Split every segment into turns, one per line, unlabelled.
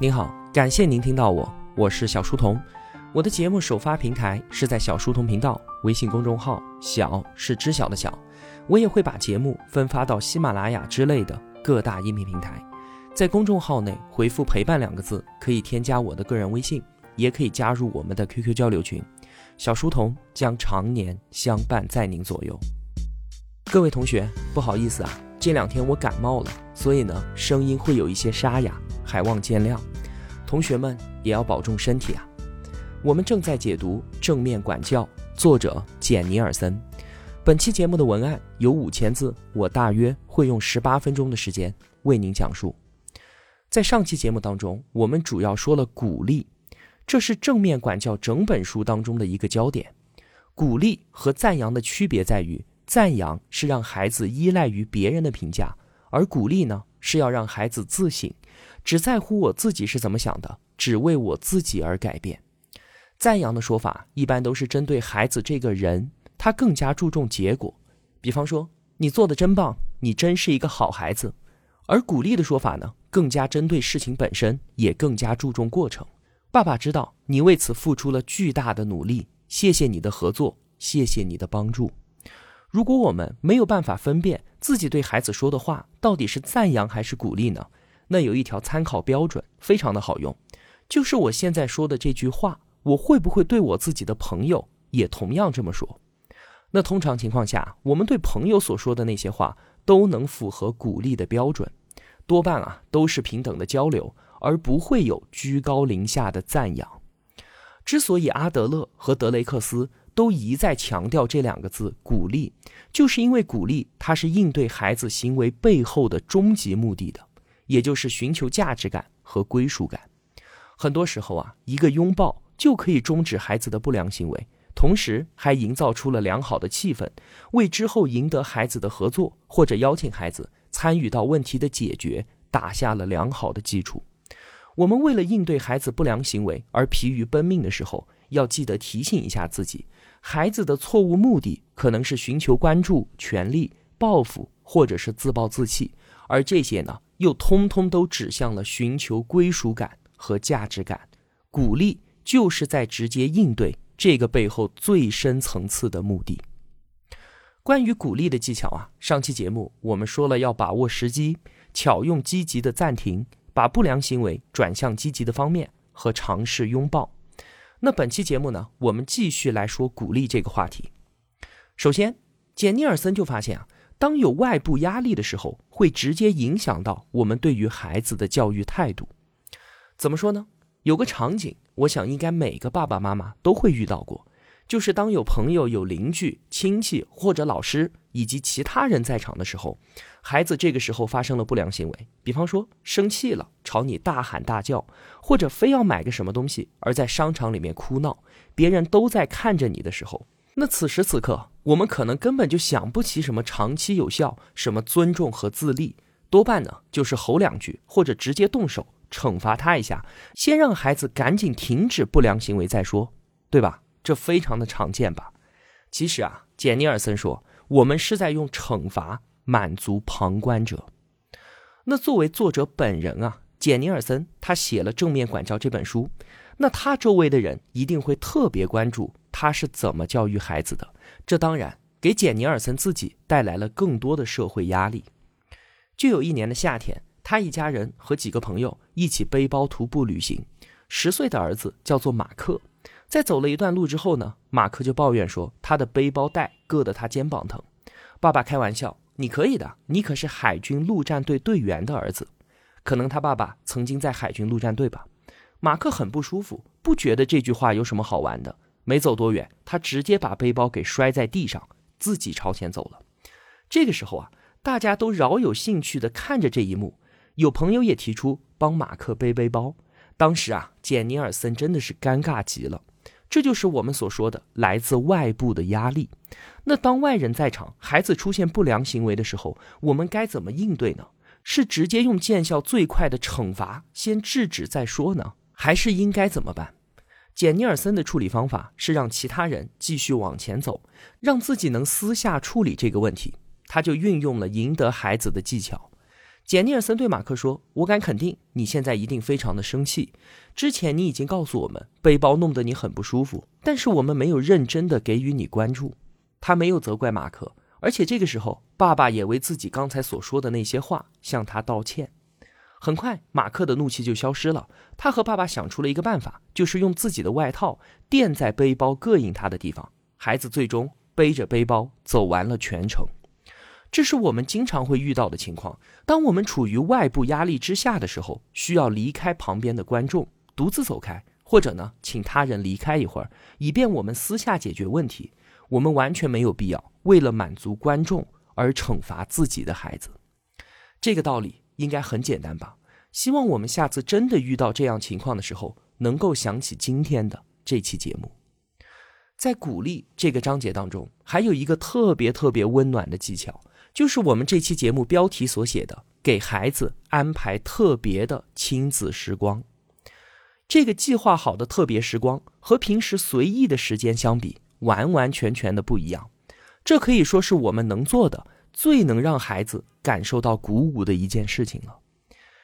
您好，感谢您听到我，我是小书童。我的节目首发平台是在小书童频道微信公众号，小是知晓的小。我也会把节目分发到喜马拉雅之类的各大音频平台。在公众号内回复“陪伴”两个字，可以添加我的个人微信，也可以加入我们的 QQ 交流群。小书童将常年相伴在您左右。各位同学，不好意思啊，这两天我感冒了，所以呢，声音会有一些沙哑。还望见谅，同学们也要保重身体啊！我们正在解读《正面管教》，作者简尼尔森。本期节目的文案有五千字，我大约会用十八分钟的时间为您讲述。在上期节目当中，我们主要说了鼓励，这是《正面管教》整本书当中的一个焦点。鼓励和赞扬的区别在于，赞扬是让孩子依赖于别人的评价，而鼓励呢，是要让孩子自省。只在乎我自己是怎么想的，只为我自己而改变。赞扬的说法一般都是针对孩子这个人，他更加注重结果。比方说，你做的真棒，你真是一个好孩子。而鼓励的说法呢，更加针对事情本身，也更加注重过程。爸爸知道你为此付出了巨大的努力，谢谢你的合作，谢谢你的帮助。如果我们没有办法分辨自己对孩子说的话到底是赞扬还是鼓励呢？那有一条参考标准，非常的好用，就是我现在说的这句话，我会不会对我自己的朋友也同样这么说？那通常情况下，我们对朋友所说的那些话都能符合鼓励的标准，多半啊都是平等的交流，而不会有居高临下的赞扬。之所以阿德勒和德雷克斯都一再强调这两个字“鼓励”，就是因为鼓励它是应对孩子行为背后的终极目的的。也就是寻求价值感和归属感，很多时候啊，一个拥抱就可以终止孩子的不良行为，同时还营造出了良好的气氛，为之后赢得孩子的合作或者邀请孩子参与到问题的解决打下了良好的基础。我们为了应对孩子不良行为而疲于奔命的时候，要记得提醒一下自己，孩子的错误目的可能是寻求关注、权力、报复，或者是自暴自弃，而这些呢？又通通都指向了寻求归属感和价值感，鼓励就是在直接应对这个背后最深层次的目的。关于鼓励的技巧啊，上期节目我们说了要把握时机，巧用积极的暂停，把不良行为转向积极的方面和尝试拥抱。那本期节目呢，我们继续来说鼓励这个话题。首先，简尼尔森就发现啊。当有外部压力的时候，会直接影响到我们对于孩子的教育态度。怎么说呢？有个场景，我想应该每个爸爸妈妈都会遇到过，就是当有朋友、有邻居、亲戚或者老师以及其他人在场的时候，孩子这个时候发生了不良行为，比方说生气了，朝你大喊大叫，或者非要买个什么东西，而在商场里面哭闹，别人都在看着你的时候。那此时此刻，我们可能根本就想不起什么长期有效、什么尊重和自立，多半呢就是吼两句，或者直接动手惩罚他一下，先让孩子赶紧停止不良行为再说，对吧？这非常的常见吧？其实啊，简尼尔森说，我们是在用惩罚满足旁观者。那作为作者本人啊，简尼尔森他写了《正面管教》这本书，那他周围的人一定会特别关注。他是怎么教育孩子的？这当然给简尼尔森自己带来了更多的社会压力。就有一年的夏天，他一家人和几个朋友一起背包徒步旅行。十岁的儿子叫做马克，在走了一段路之后呢，马克就抱怨说他的背包带硌得他肩膀疼。爸爸开玩笑：“你可以的，你可是海军陆战队队员的儿子。”可能他爸爸曾经在海军陆战队吧。马克很不舒服，不觉得这句话有什么好玩的。没走多远，他直接把背包给摔在地上，自己朝前走了。这个时候啊，大家都饶有兴趣地看着这一幕，有朋友也提出帮马克背背包。当时啊，简尼尔森真的是尴尬极了。这就是我们所说的来自外部的压力。那当外人在场，孩子出现不良行为的时候，我们该怎么应对呢？是直接用见效最快的惩罚先制止再说呢，还是应该怎么办？简尼尔森的处理方法是让其他人继续往前走，让自己能私下处理这个问题。他就运用了赢得孩子的技巧。简尼尔森对马克说：“我敢肯定，你现在一定非常的生气。之前你已经告诉我们，背包弄得你很不舒服，但是我们没有认真的给予你关注。”他没有责怪马克，而且这个时候，爸爸也为自己刚才所说的那些话向他道歉。很快，马克的怒气就消失了。他和爸爸想出了一个办法，就是用自己的外套垫在背包膈应他的地方。孩子最终背着背包走完了全程。这是我们经常会遇到的情况。当我们处于外部压力之下的时候，需要离开旁边的观众，独自走开，或者呢，请他人离开一会儿，以便我们私下解决问题。我们完全没有必要为了满足观众而惩罚自己的孩子。这个道理应该很简单吧？希望我们下次真的遇到这样情况的时候，能够想起今天的这期节目。在鼓励这个章节当中，还有一个特别特别温暖的技巧。就是我们这期节目标题所写的，给孩子安排特别的亲子时光。这个计划好的特别时光和平时随意的时间相比，完完全全的不一样。这可以说是我们能做的最能让孩子感受到鼓舞的一件事情了。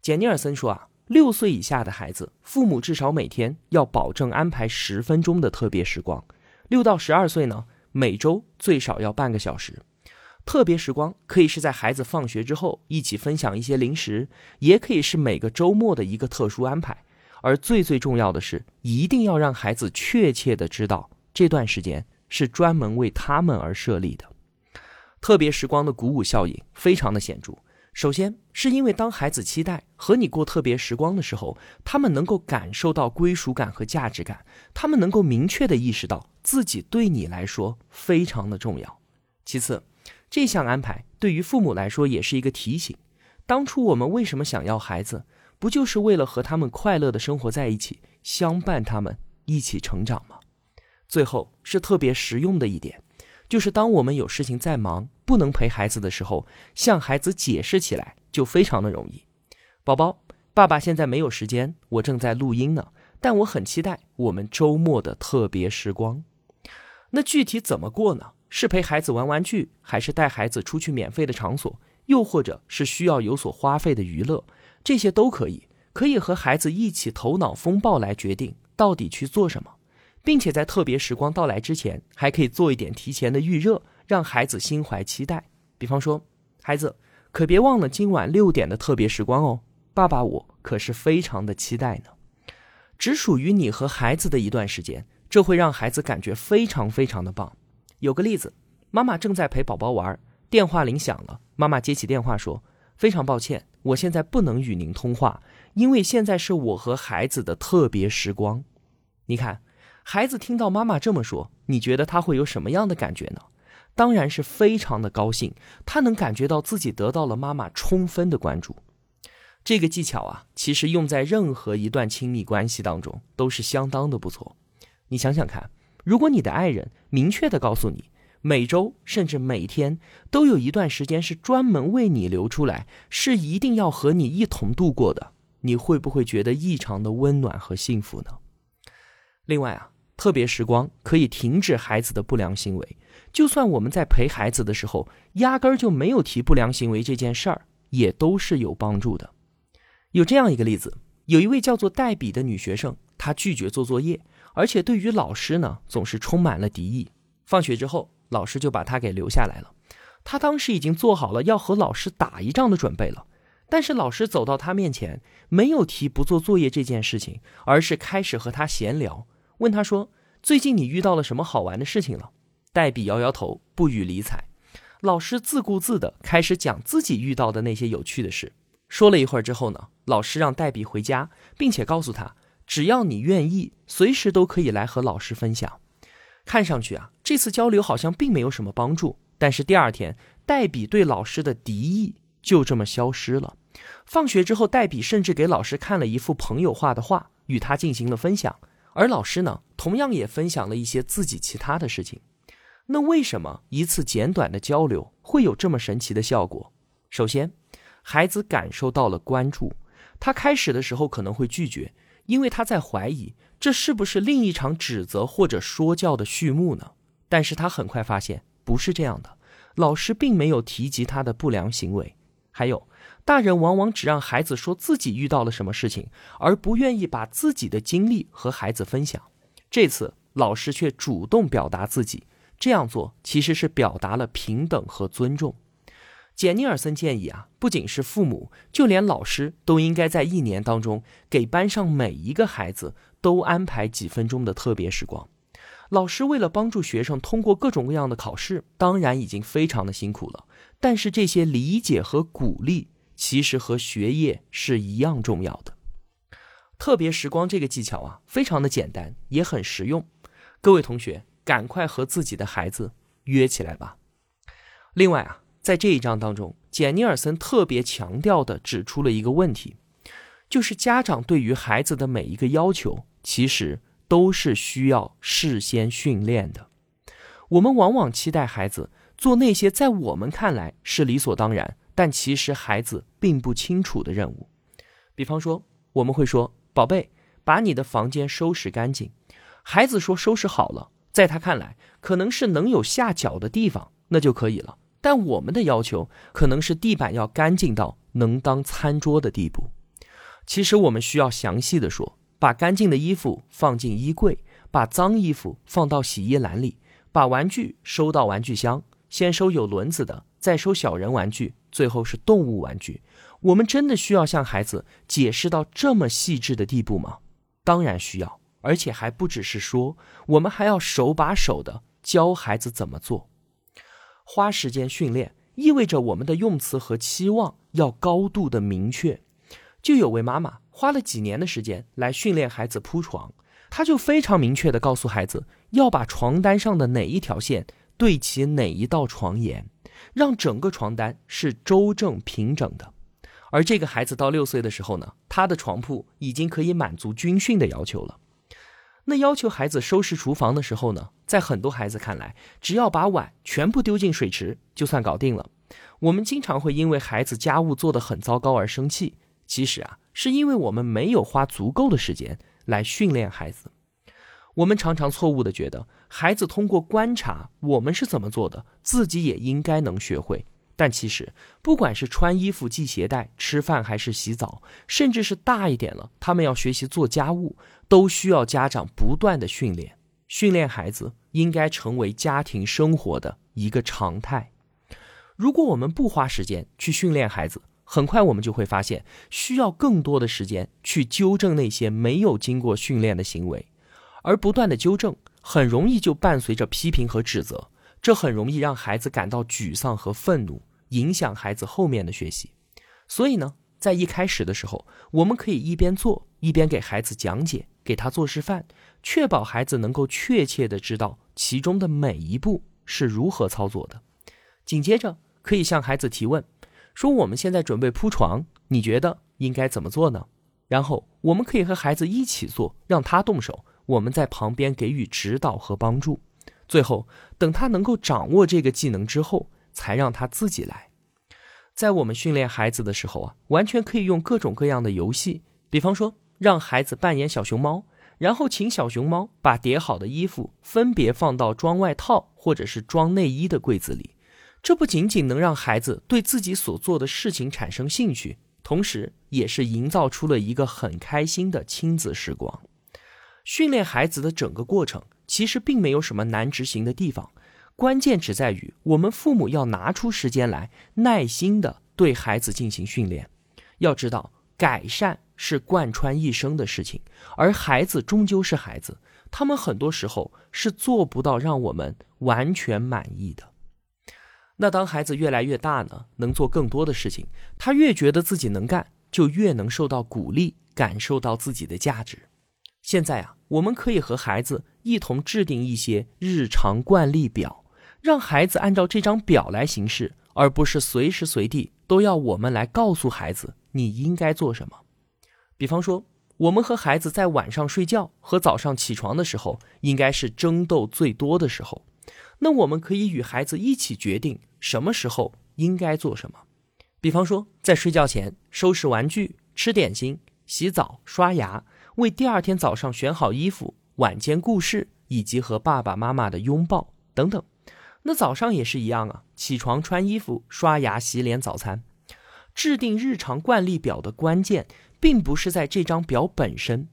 简尼尔森说啊，六岁以下的孩子，父母至少每天要保证安排十分钟的特别时光；六到十二岁呢，每周最少要半个小时。特别时光可以是在孩子放学之后一起分享一些零食，也可以是每个周末的一个特殊安排。而最最重要的是，一定要让孩子确切的知道这段时间是专门为他们而设立的。特别时光的鼓舞效应非常的显著。首先是因为当孩子期待和你过特别时光的时候，他们能够感受到归属感和价值感，他们能够明确的意识到自己对你来说非常的重要。其次。这项安排对于父母来说也是一个提醒：当初我们为什么想要孩子，不就是为了和他们快乐的生活在一起，相伴他们一起成长吗？最后是特别实用的一点，就是当我们有事情在忙，不能陪孩子的时候，向孩子解释起来就非常的容易。宝宝，爸爸现在没有时间，我正在录音呢，但我很期待我们周末的特别时光。那具体怎么过呢？是陪孩子玩玩具，还是带孩子出去免费的场所，又或者是需要有所花费的娱乐，这些都可以，可以和孩子一起头脑风暴来决定到底去做什么，并且在特别时光到来之前，还可以做一点提前的预热，让孩子心怀期待。比方说，孩子可别忘了今晚六点的特别时光哦，爸爸我可是非常的期待呢。只属于你和孩子的一段时间，这会让孩子感觉非常非常的棒。有个例子，妈妈正在陪宝宝玩，电话铃响了。妈妈接起电话说：“非常抱歉，我现在不能与您通话，因为现在是我和孩子的特别时光。”你看，孩子听到妈妈这么说，你觉得他会有什么样的感觉呢？当然是非常的高兴，他能感觉到自己得到了妈妈充分的关注。这个技巧啊，其实用在任何一段亲密关系当中都是相当的不错。你想想看。如果你的爱人明确的告诉你，每周甚至每天都有一段时间是专门为你留出来，是一定要和你一同度过的，你会不会觉得异常的温暖和幸福呢？另外啊，特别时光可以停止孩子的不良行为，就算我们在陪孩子的时候，压根儿就没有提不良行为这件事儿，也都是有帮助的。有这样一个例子，有一位叫做黛比的女学生，她拒绝做作业。而且对于老师呢，总是充满了敌意。放学之后，老师就把她给留下来了。她当时已经做好了要和老师打一仗的准备了。但是老师走到她面前，没有提不做作业这件事情，而是开始和她闲聊，问他说：“最近你遇到了什么好玩的事情了？”黛比摇摇头，不予理睬。老师自顾自地开始讲自己遇到的那些有趣的事。说了一会儿之后呢，老师让黛比回家，并且告诉他。只要你愿意，随时都可以来和老师分享。看上去啊，这次交流好像并没有什么帮助。但是第二天，黛比对老师的敌意就这么消失了。放学之后，黛比甚至给老师看了一幅朋友画的画，与他进行了分享。而老师呢，同样也分享了一些自己其他的事情。那为什么一次简短的交流会有这么神奇的效果？首先，孩子感受到了关注。他开始的时候可能会拒绝。因为他在怀疑这是不是另一场指责或者说教的序幕呢？但是他很快发现不是这样的，老师并没有提及他的不良行为。还有，大人往往只让孩子说自己遇到了什么事情，而不愿意把自己的经历和孩子分享。这次老师却主动表达自己，这样做其实是表达了平等和尊重。简尼尔森建议啊，不仅是父母，就连老师都应该在一年当中给班上每一个孩子都安排几分钟的特别时光。老师为了帮助学生通过各种各样的考试，当然已经非常的辛苦了，但是这些理解和鼓励。其实和学业是一样重要的。特别时光这个技巧啊，非常的简单，也很实用。各位同学，赶快和自己的孩子约起来吧。另外啊，在这一章当中，简尼尔森特别强调的指出了一个问题，就是家长对于孩子的每一个要求，其实都是需要事先训练的。我们往往期待孩子做那些在我们看来是理所当然。但其实孩子并不清楚的任务，比方说我们会说：“宝贝，把你的房间收拾干净。”孩子说：“收拾好了。”在他看来，可能是能有下脚的地方，那就可以了。但我们的要求可能是地板要干净到能当餐桌的地步。其实我们需要详细的说：把干净的衣服放进衣柜，把脏衣服放到洗衣篮里，把玩具收到玩具箱，先收有轮子的，再收小人玩具。最后是动物玩具，我们真的需要向孩子解释到这么细致的地步吗？当然需要，而且还不只是说，我们还要手把手的教孩子怎么做。花时间训练意味着我们的用词和期望要高度的明确。就有位妈妈花了几年的时间来训练孩子铺床，她就非常明确的告诉孩子，要把床单上的哪一条线对齐哪一道床沿。让整个床单是周正平整的，而这个孩子到六岁的时候呢，他的床铺已经可以满足军训的要求了。那要求孩子收拾厨房的时候呢，在很多孩子看来，只要把碗全部丢进水池就算搞定了。我们经常会因为孩子家务做得很糟糕而生气，其实啊，是因为我们没有花足够的时间来训练孩子。我们常常错误的觉得，孩子通过观察我们是怎么做的，自己也应该能学会。但其实，不管是穿衣服、系鞋带、吃饭还是洗澡，甚至是大一点了，他们要学习做家务，都需要家长不断的训练。训练孩子应该成为家庭生活的一个常态。如果我们不花时间去训练孩子，很快我们就会发现，需要更多的时间去纠正那些没有经过训练的行为。而不断的纠正，很容易就伴随着批评和指责，这很容易让孩子感到沮丧和愤怒，影响孩子后面的学习。所以呢，在一开始的时候，我们可以一边做一边给孩子讲解，给他做示范，确保孩子能够确切的知道其中的每一步是如何操作的。紧接着，可以向孩子提问，说我们现在准备铺床，你觉得应该怎么做呢？然后我们可以和孩子一起做，让他动手。我们在旁边给予指导和帮助，最后等他能够掌握这个技能之后，才让他自己来。在我们训练孩子的时候啊，完全可以用各种各样的游戏，比方说让孩子扮演小熊猫，然后请小熊猫把叠好的衣服分别放到装外套或者是装内衣的柜子里。这不仅仅能让孩子对自己所做的事情产生兴趣，同时也是营造出了一个很开心的亲子时光。训练孩子的整个过程其实并没有什么难执行的地方，关键只在于我们父母要拿出时间来，耐心的对孩子进行训练。要知道，改善是贯穿一生的事情，而孩子终究是孩子，他们很多时候是做不到让我们完全满意的。那当孩子越来越大呢，能做更多的事情，他越觉得自己能干，就越能受到鼓励，感受到自己的价值。现在啊，我们可以和孩子一同制定一些日常惯例表，让孩子按照这张表来行事，而不是随时随地都要我们来告诉孩子你应该做什么。比方说，我们和孩子在晚上睡觉和早上起床的时候，应该是争斗最多的时候，那我们可以与孩子一起决定什么时候应该做什么。比方说，在睡觉前收拾玩具、吃点心、洗澡、刷牙。为第二天早上选好衣服，晚间故事，以及和爸爸妈妈的拥抱等等。那早上也是一样啊，起床穿衣服、刷牙、洗脸、早餐。制定日常惯例表的关键，并不是在这张表本身。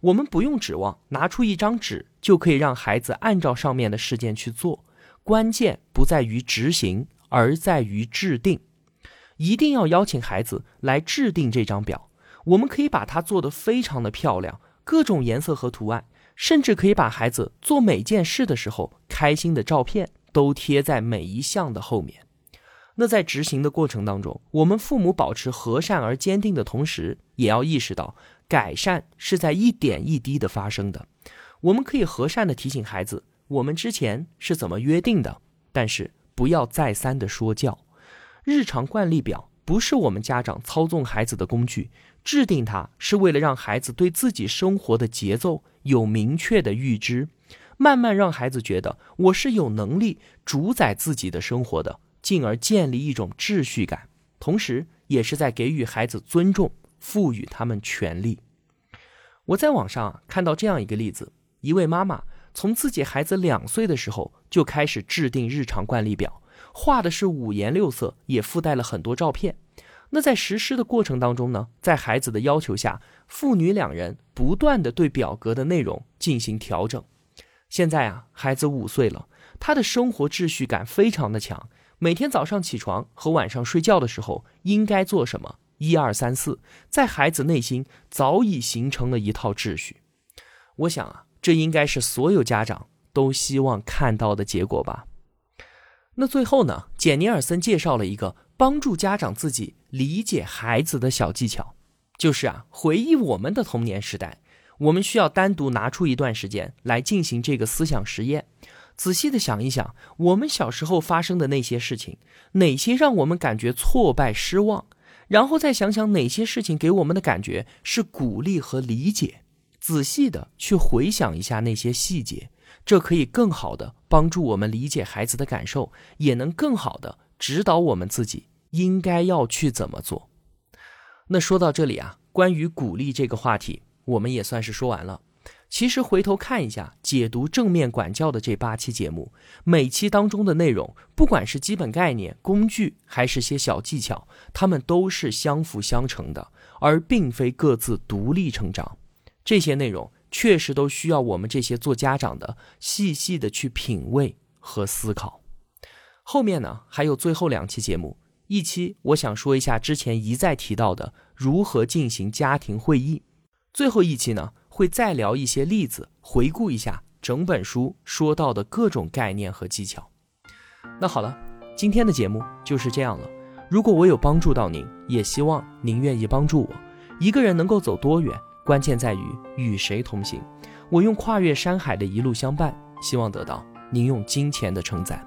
我们不用指望拿出一张纸就可以让孩子按照上面的事件去做，关键不在于执行，而在于制定。一定要邀请孩子来制定这张表，我们可以把它做得非常的漂亮，各种颜色和图案，甚至可以把孩子做每件事的时候开心的照片都贴在每一项的后面。那在执行的过程当中，我们父母保持和善而坚定的同时，也要意识到改善是在一点一滴的发生的。我们可以和善的提醒孩子，我们之前是怎么约定的，但是不要再三的说教。日常惯例表不是我们家长操纵孩子的工具，制定它是为了让孩子对自己生活的节奏有明确的预知，慢慢让孩子觉得我是有能力主宰自己的生活的。进而建立一种秩序感，同时也是在给予孩子尊重，赋予他们权利。我在网上看到这样一个例子：一位妈妈从自己孩子两岁的时候就开始制定日常惯例表，画的是五颜六色，也附带了很多照片。那在实施的过程当中呢，在孩子的要求下，父女两人不断的对表格的内容进行调整。现在啊，孩子五岁了，他的生活秩序感非常的强。每天早上起床和晚上睡觉的时候应该做什么？一二三四，在孩子内心早已形成了一套秩序。我想啊，这应该是所有家长都希望看到的结果吧。那最后呢，简尼尔森介绍了一个帮助家长自己理解孩子的小技巧，就是啊，回忆我们的童年时代，我们需要单独拿出一段时间来进行这个思想实验。仔细的想一想，我们小时候发生的那些事情，哪些让我们感觉挫败、失望？然后再想想哪些事情给我们的感觉是鼓励和理解。仔细的去回想一下那些细节，这可以更好的帮助我们理解孩子的感受，也能更好的指导我们自己应该要去怎么做。那说到这里啊，关于鼓励这个话题，我们也算是说完了。其实回头看一下解读正面管教的这八期节目，每期当中的内容，不管是基本概念、工具，还是些小技巧，它们都是相辅相成的，而并非各自独立成长。这些内容确实都需要我们这些做家长的细细的去品味和思考。后面呢还有最后两期节目，一期我想说一下之前一再提到的如何进行家庭会议，最后一期呢。会再聊一些例子，回顾一下整本书说到的各种概念和技巧。那好了，今天的节目就是这样了。如果我有帮助到您，也希望您愿意帮助我。一个人能够走多远，关键在于与谁同行。我用跨越山海的一路相伴，希望得到您用金钱的称赞。